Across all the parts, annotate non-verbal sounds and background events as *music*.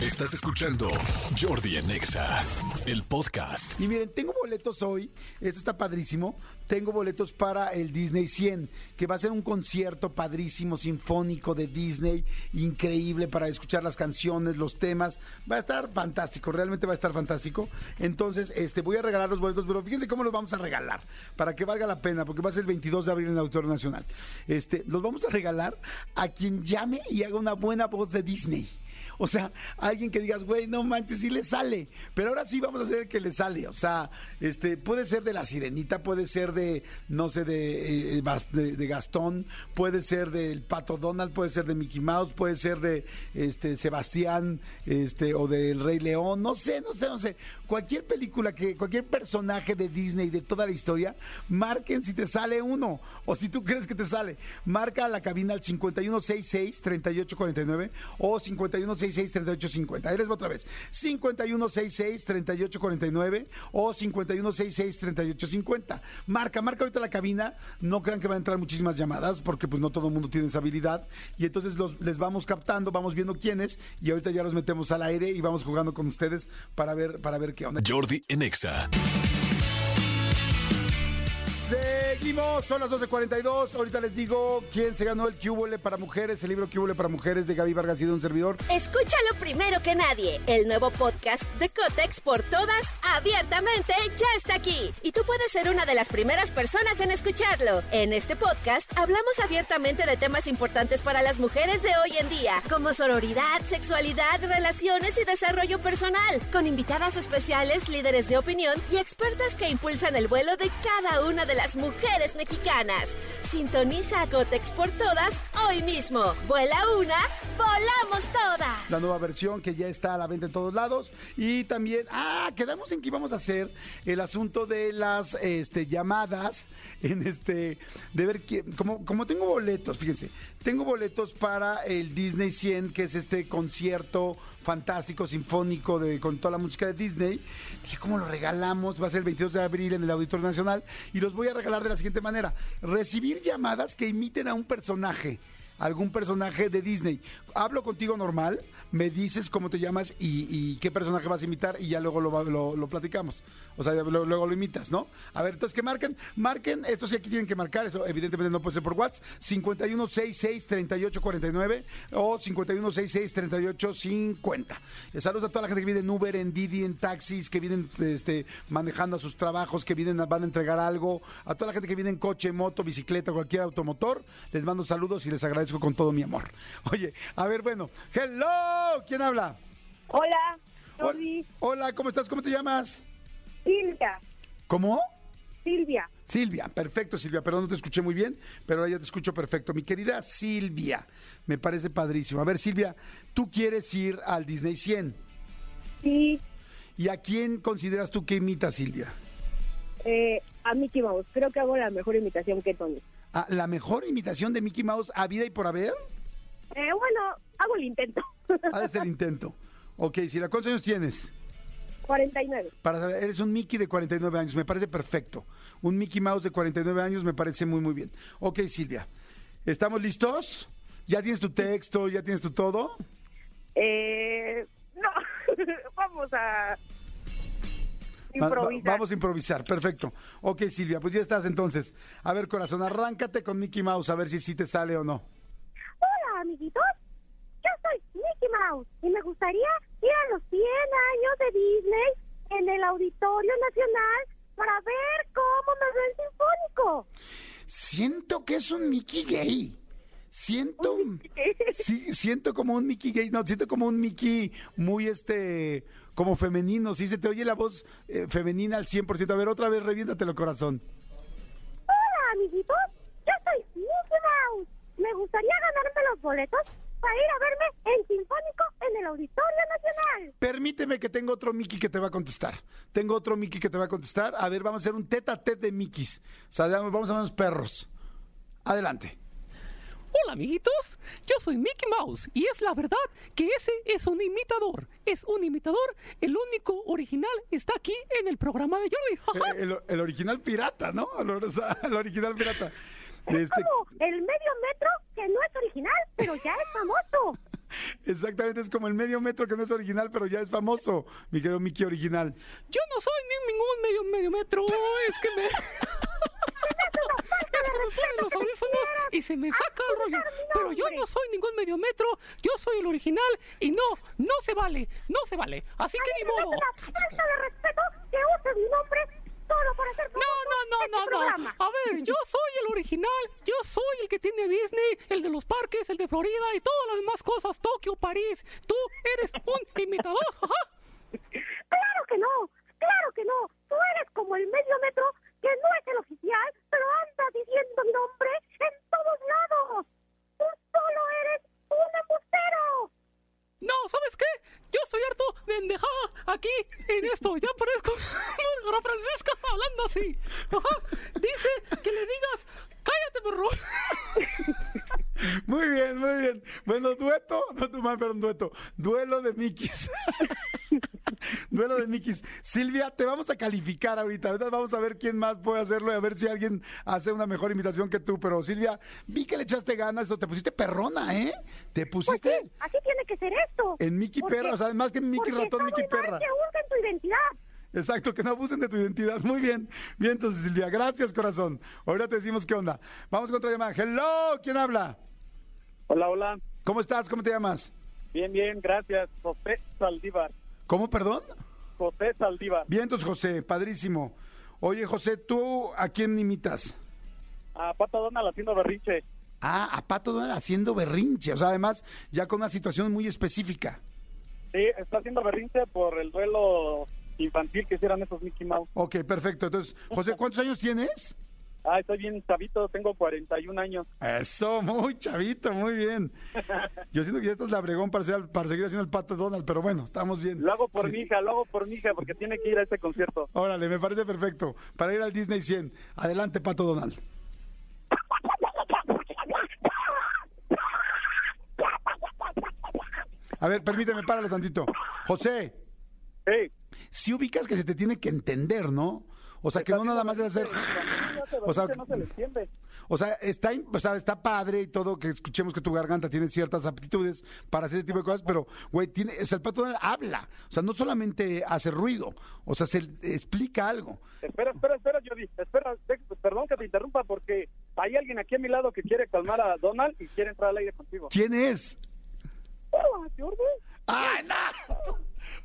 Estás escuchando Jordi Anexa, el podcast. Y miren, tengo boletos hoy, esto está padrísimo. Tengo boletos para el Disney 100, que va a ser un concierto padrísimo, sinfónico de Disney, increíble para escuchar las canciones, los temas. Va a estar fantástico, realmente va a estar fantástico. Entonces, este, voy a regalar los boletos, pero fíjense cómo los vamos a regalar, para que valga la pena, porque va a ser el 22 de abril en el Auditorio Nacional. Este, los vamos a regalar a quien llame y haga una buena voz de Disney. O sea, alguien que digas, güey, no manches, sí le sale. Pero ahora sí vamos a hacer el que le sale. O sea, este, puede ser de la sirenita, puede ser de, no sé, de, eh, Bas- de, de Gastón, puede ser del Pato Donald, puede ser de Mickey Mouse, puede ser de este Sebastián, este, o del Rey León, no sé, no sé, no sé. Cualquier película que, cualquier personaje de Disney de toda la historia, marquen si te sale uno. O si tú crees que te sale. Marca a la cabina al 5166-3849 o 5166-3850. Ahí les va otra vez. 5166-3849 o 5166-3850. Marca, marca ahorita la cabina. No crean que van a entrar muchísimas llamadas porque pues no todo el mundo tiene esa habilidad. Y entonces los, les vamos captando, vamos viendo quiénes y ahorita ya los metemos al aire y vamos jugando con ustedes para ver, para ver qué onda. Jordi Anexa. Son las 12.42. Ahorita les digo quién se ganó el Cúbole para Mujeres, el libro Cúbole para Mujeres de Gaby Vargas y de un servidor. Escúchalo primero que nadie. El nuevo podcast de Cotex por todas, abiertamente, ya está aquí. Y tú puedes ser una de las primeras personas en escucharlo. En este podcast hablamos abiertamente de temas importantes para las mujeres de hoy en día, como sororidad, sexualidad, relaciones y desarrollo personal, con invitadas especiales, líderes de opinión y expertas que impulsan el vuelo de cada una de las mujeres mexicanas. Sintoniza a Cotex por todas hoy mismo. Vuela una, volamos todas. La nueva versión que ya está a la venta en todos lados. Y también, ah, quedamos en que íbamos a hacer el asunto de las este, llamadas. En este, de ver quién. Como, como tengo boletos, fíjense, tengo boletos para el Disney 100, que es este concierto fantástico, sinfónico, de, con toda la música de Disney. Dije, ¿cómo lo regalamos? Va a ser el 22 de abril en el Auditorio Nacional. Y los voy a regalar de la siguiente manera: recibir llamadas que imiten a un personaje algún personaje de Disney. Hablo contigo normal, me dices cómo te llamas y, qué personaje vas a imitar y ya luego lo, lo- lo platicamos. O sea, luego lo imitas, ¿no? A ver, entonces que marquen, marquen, estos sí aquí tienen que marcar, eso evidentemente no puede ser por WhatsApp, 5166-3849 o 5166-3850. Eh, Saludos a toda la gente que viene en Uber, en Didi, en taxis, que vienen este, manejando a sus trabajos, que vienen, van a entregar algo, a toda la gente que viene en coche, moto, bicicleta, cualquier automotor, les mando saludos y les agradezco con todo mi amor. *laughs* Oye, a ver, bueno, hello, ¿quién habla? Hola, Hol- Jordi, Hola, ¿cómo estás? ¿Cómo te llamas? Silvia, ¿Cómo? Silvia. Silvia, perfecto Silvia, perdón, no te escuché muy bien, pero ahora ya te escucho perfecto. Mi querida Silvia, me parece padrísimo. A ver, Silvia, tú quieres ir al Disney 100. Sí, ¿Y a quién consideras tú que imita Silvia? eh, a Mickey Mouse. Creo que hago la mejor imitación que Tony. ¿A ¿La mejor imitación de Mickey Mouse a vida y por haber? Eh, bueno, hago el intento. Ha de ser el intento. Ok, Silvia, ¿cuántos años tienes? 49. Para saber, eres un Mickey de 49 años, me parece perfecto. Un Mickey Mouse de 49 años me parece muy, muy bien. Ok, Silvia, ¿estamos listos? ¿Ya tienes tu texto? ¿Ya tienes tu todo? Eh, no, *laughs* vamos a Va- improvisar. vamos a improvisar, perfecto. Ok, Silvia, pues ya estás entonces. A ver, corazón, arráncate con Mickey Mouse a ver si sí te sale o no. Hola, amiguitos. Yo soy Mickey Mouse y me gustaría ir a los 100 años de Disney en el Auditorio Nacional para ver cómo me veo el sinfónico. Siento que es un Mickey gay. Siento, sí, siento como un Mickey gay, no, siento como un Mickey muy este, como femenino, sí, se te oye la voz eh, femenina al 100%. A ver, otra vez, reviéntatelo, corazón. Hola, amiguitos. Yo soy Mickey Mouse. Me gustaría ganarme los boletos para ir a verme en Sinfónico en el Permíteme que tengo otro Mickey que te va a contestar. Tengo otro Mickey que te va a contestar. A ver, vamos a hacer un tete a tete de Mickeys. O sea, vamos a ver los perros. Adelante. Hola amiguitos, yo soy Mickey Mouse y es la verdad que ese es un imitador. Es un imitador, el único original está aquí en el programa de Jordi. Eh, el, el original pirata, ¿no? El, o sea, el original pirata. Es Este, como el medio metro que no es original, pero ya es famoso. *laughs* exactamente, es como el medio metro que no es original, pero ya es famoso, mi querido Mickey original. Yo no soy ni ningún medio medio metro, es que me... Me los audífonos y se me saca el rollo. Pero yo no soy ningún medio metro, yo soy el original y no, no se vale, no se vale. Así que ni modo. Falta de respeto que uses mi nombre solo para hacer No, no, no, este no, no. programa. A ver, yo soy el original, yo soy el que tiene Disney, el de los parques, el de Florida y todas las demás cosas, Tokio, París. Tú eres un imitador. ajá. Claro que no, claro que no. Tú eres como el medio metro que no es el oficial, pero anda diciendo mi nombre en todos lados. Tú solo eres un embustero. No, ¿sabes qué? Yo estoy harto de endejada aquí en esto. Ya parezco Mara Francisca hablando así. Ajá. *laughs* Dice que le digas, cállate, perro. Muy bien, muy bien. Bueno, dueto, no tu mal, perdón, dueto. Duelo de Mickeys. *laughs* Duelo de Mickeys. Silvia, te vamos a calificar ahorita. Ahorita vamos a ver quién más puede hacerlo y a ver si alguien hace una mejor imitación que tú. Pero Silvia, vi que le echaste ganas, esto te pusiste perrona, ¿eh? Te Pues pusiste sí, así tiene que ser esto. en Mickey Porque- Perra, o sea, más que Mickey porque Ratón, Mickey Perra. que tu identidad. Exacto, que no abusen de tu identidad. *laughs* Muy bien. Bien, entonces, Silvia, gracias, corazón. Ahora te decimos qué onda. Vamos con otra llamada. Hello, ¿quién habla? Hola, hola. ¿Cómo estás? ¿Cómo te llamas? Bien, bien, gracias. José Saldívar. ¿Cómo, perdón? José Saldívar. Bien, entonces, José, padrísimo. Oye, José, ¿tú a quién imitas? A Pato Donald haciendo berrinche. Ah, a Pato Donald haciendo berrinche. O sea, además, ya con una situación muy específica. Sí, está haciendo berrinche por el duelo infantil que hicieron esos Mickey Mouse. Ok, perfecto. Entonces, José, ¿cuántos años tienes? *laughs* Ah, estoy bien chavito, tengo 41 años. Eso, muy chavito, muy bien. *laughs* Yo siento que ya estás labregón para, ser- para seguir haciendo el Pato Donald, pero bueno, estamos bien. Lo hago por Sí. mi hija, lo hago por mi hija porque tiene que ir a este concierto. Órale, me parece perfecto. Para ir al Disney 100. Adelante, Pato Donald. A ver, permíteme, páralo tantito. José, Sí. Si ubicas que se te tiene que entender, ¿no? O sea, que no nada más es hacer... O sea, o sea, está, o sea, está padre y todo que escuchemos que tu garganta tiene ciertas aptitudes para hacer ese tipo de cosas, pero, güey, tiene, o sea, el pato habla. O sea, no solamente hace ruido, o sea, se explica algo. Espera, espera, espera, Jordi. Espera, perdón que te interrumpa porque hay alguien aquí a mi lado que quiere calmar a Donald y quiere entrar al aire contigo. ¿Quién es? Jordi. ¡Ay, no!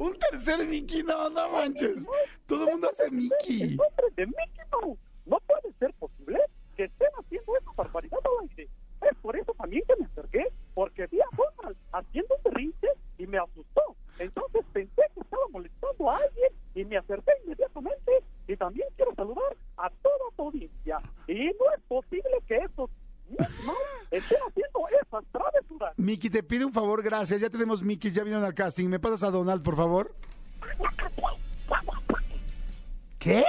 Un tercer Mickey, no, no manches. Todo el mundo hace Mickey. De Mickey Mouse. No puede ser posible que estén haciendo esa barbaridad al aire. Es por eso también que me acerqué, porque vi a Donald haciendo un berrinche y me asustó. Entonces pensé que estaba molestando a alguien y me acerqué inmediatamente. Y también quiero saludar a toda tu audiencia. Y no es posible que esos Mickey Mouse estén haciendo esas Mickey, te pido un favor, gracias. Ya tenemos Mickey, ya vinieron al casting. ¿Me pasas a Donald, por favor? ¿Qué?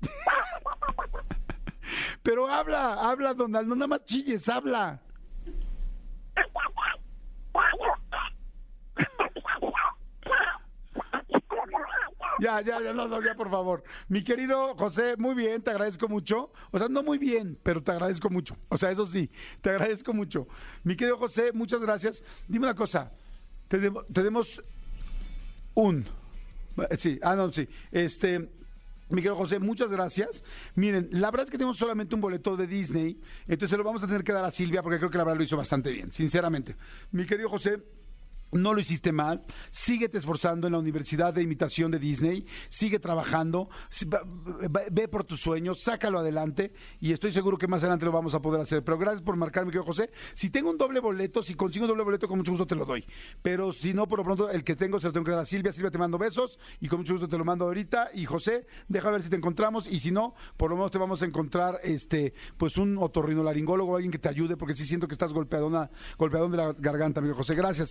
*laughs* Pero habla, habla, Donald, no nada más chilles, habla. Ya, ya, ya, no, no, ya, por favor. Mi querido José, muy bien, te agradezco mucho. O sea, no muy bien, pero te agradezco mucho. O sea, eso sí, te agradezco mucho. Mi querido José, muchas gracias. Dime una cosa, tenemos un... eh, Sí, ah, no, sí. Este, mi querido José, muchas gracias. Miren, la verdad es que tenemos solamente un boleto de Disney, entonces se lo vamos a tener que dar a Silvia porque creo que la verdad lo hizo bastante bien, sinceramente. Mi querido José, No lo hiciste mal, síguete esforzando en la Universidad de Imitación de Disney, sigue trabajando, ve por tus sueños, sácalo adelante y estoy seguro que más adelante lo vamos a poder hacer. Pero gracias por marcarme, querido José. Si tengo un doble boleto, si consigo un doble boleto, con mucho gusto te lo doy. Pero si no, por lo pronto, el que tengo se lo tengo que dar a Silvia. Silvia, te mando besos y con mucho gusto te lo mando ahorita. Y José, deja ver si te encontramos y si no, por lo menos te vamos a encontrar este pues un otorrinolaringólogo, alguien que te ayude, porque sí siento que estás golpeadona, golpeadón de la garganta, amigo José. Gracias.